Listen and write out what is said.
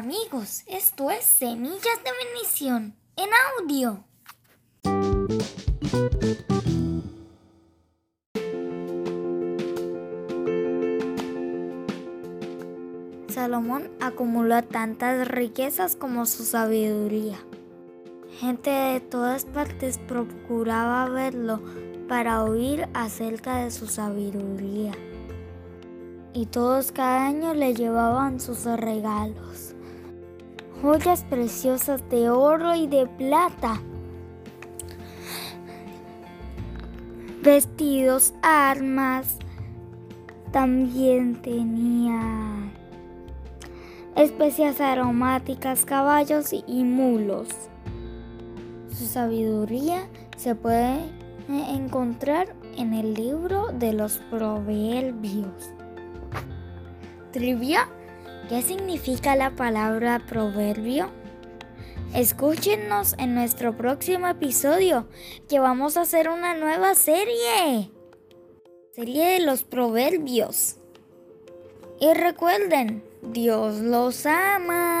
amigos, esto es Semillas de Bendición en audio. Salomón acumuló tantas riquezas como su sabiduría. Gente de todas partes procuraba verlo para oír acerca de su sabiduría. Y todos cada año le llevaban sus regalos. Joyas preciosas de oro y de plata. Vestidos, armas. También tenía especias aromáticas, caballos y mulos. Su sabiduría se puede encontrar en el libro de los proverbios. Trivia, ¿qué significa la palabra proverbio? Escúchenos en nuestro próximo episodio, que vamos a hacer una nueva serie. Serie de los proverbios. Y recuerden, Dios los ama.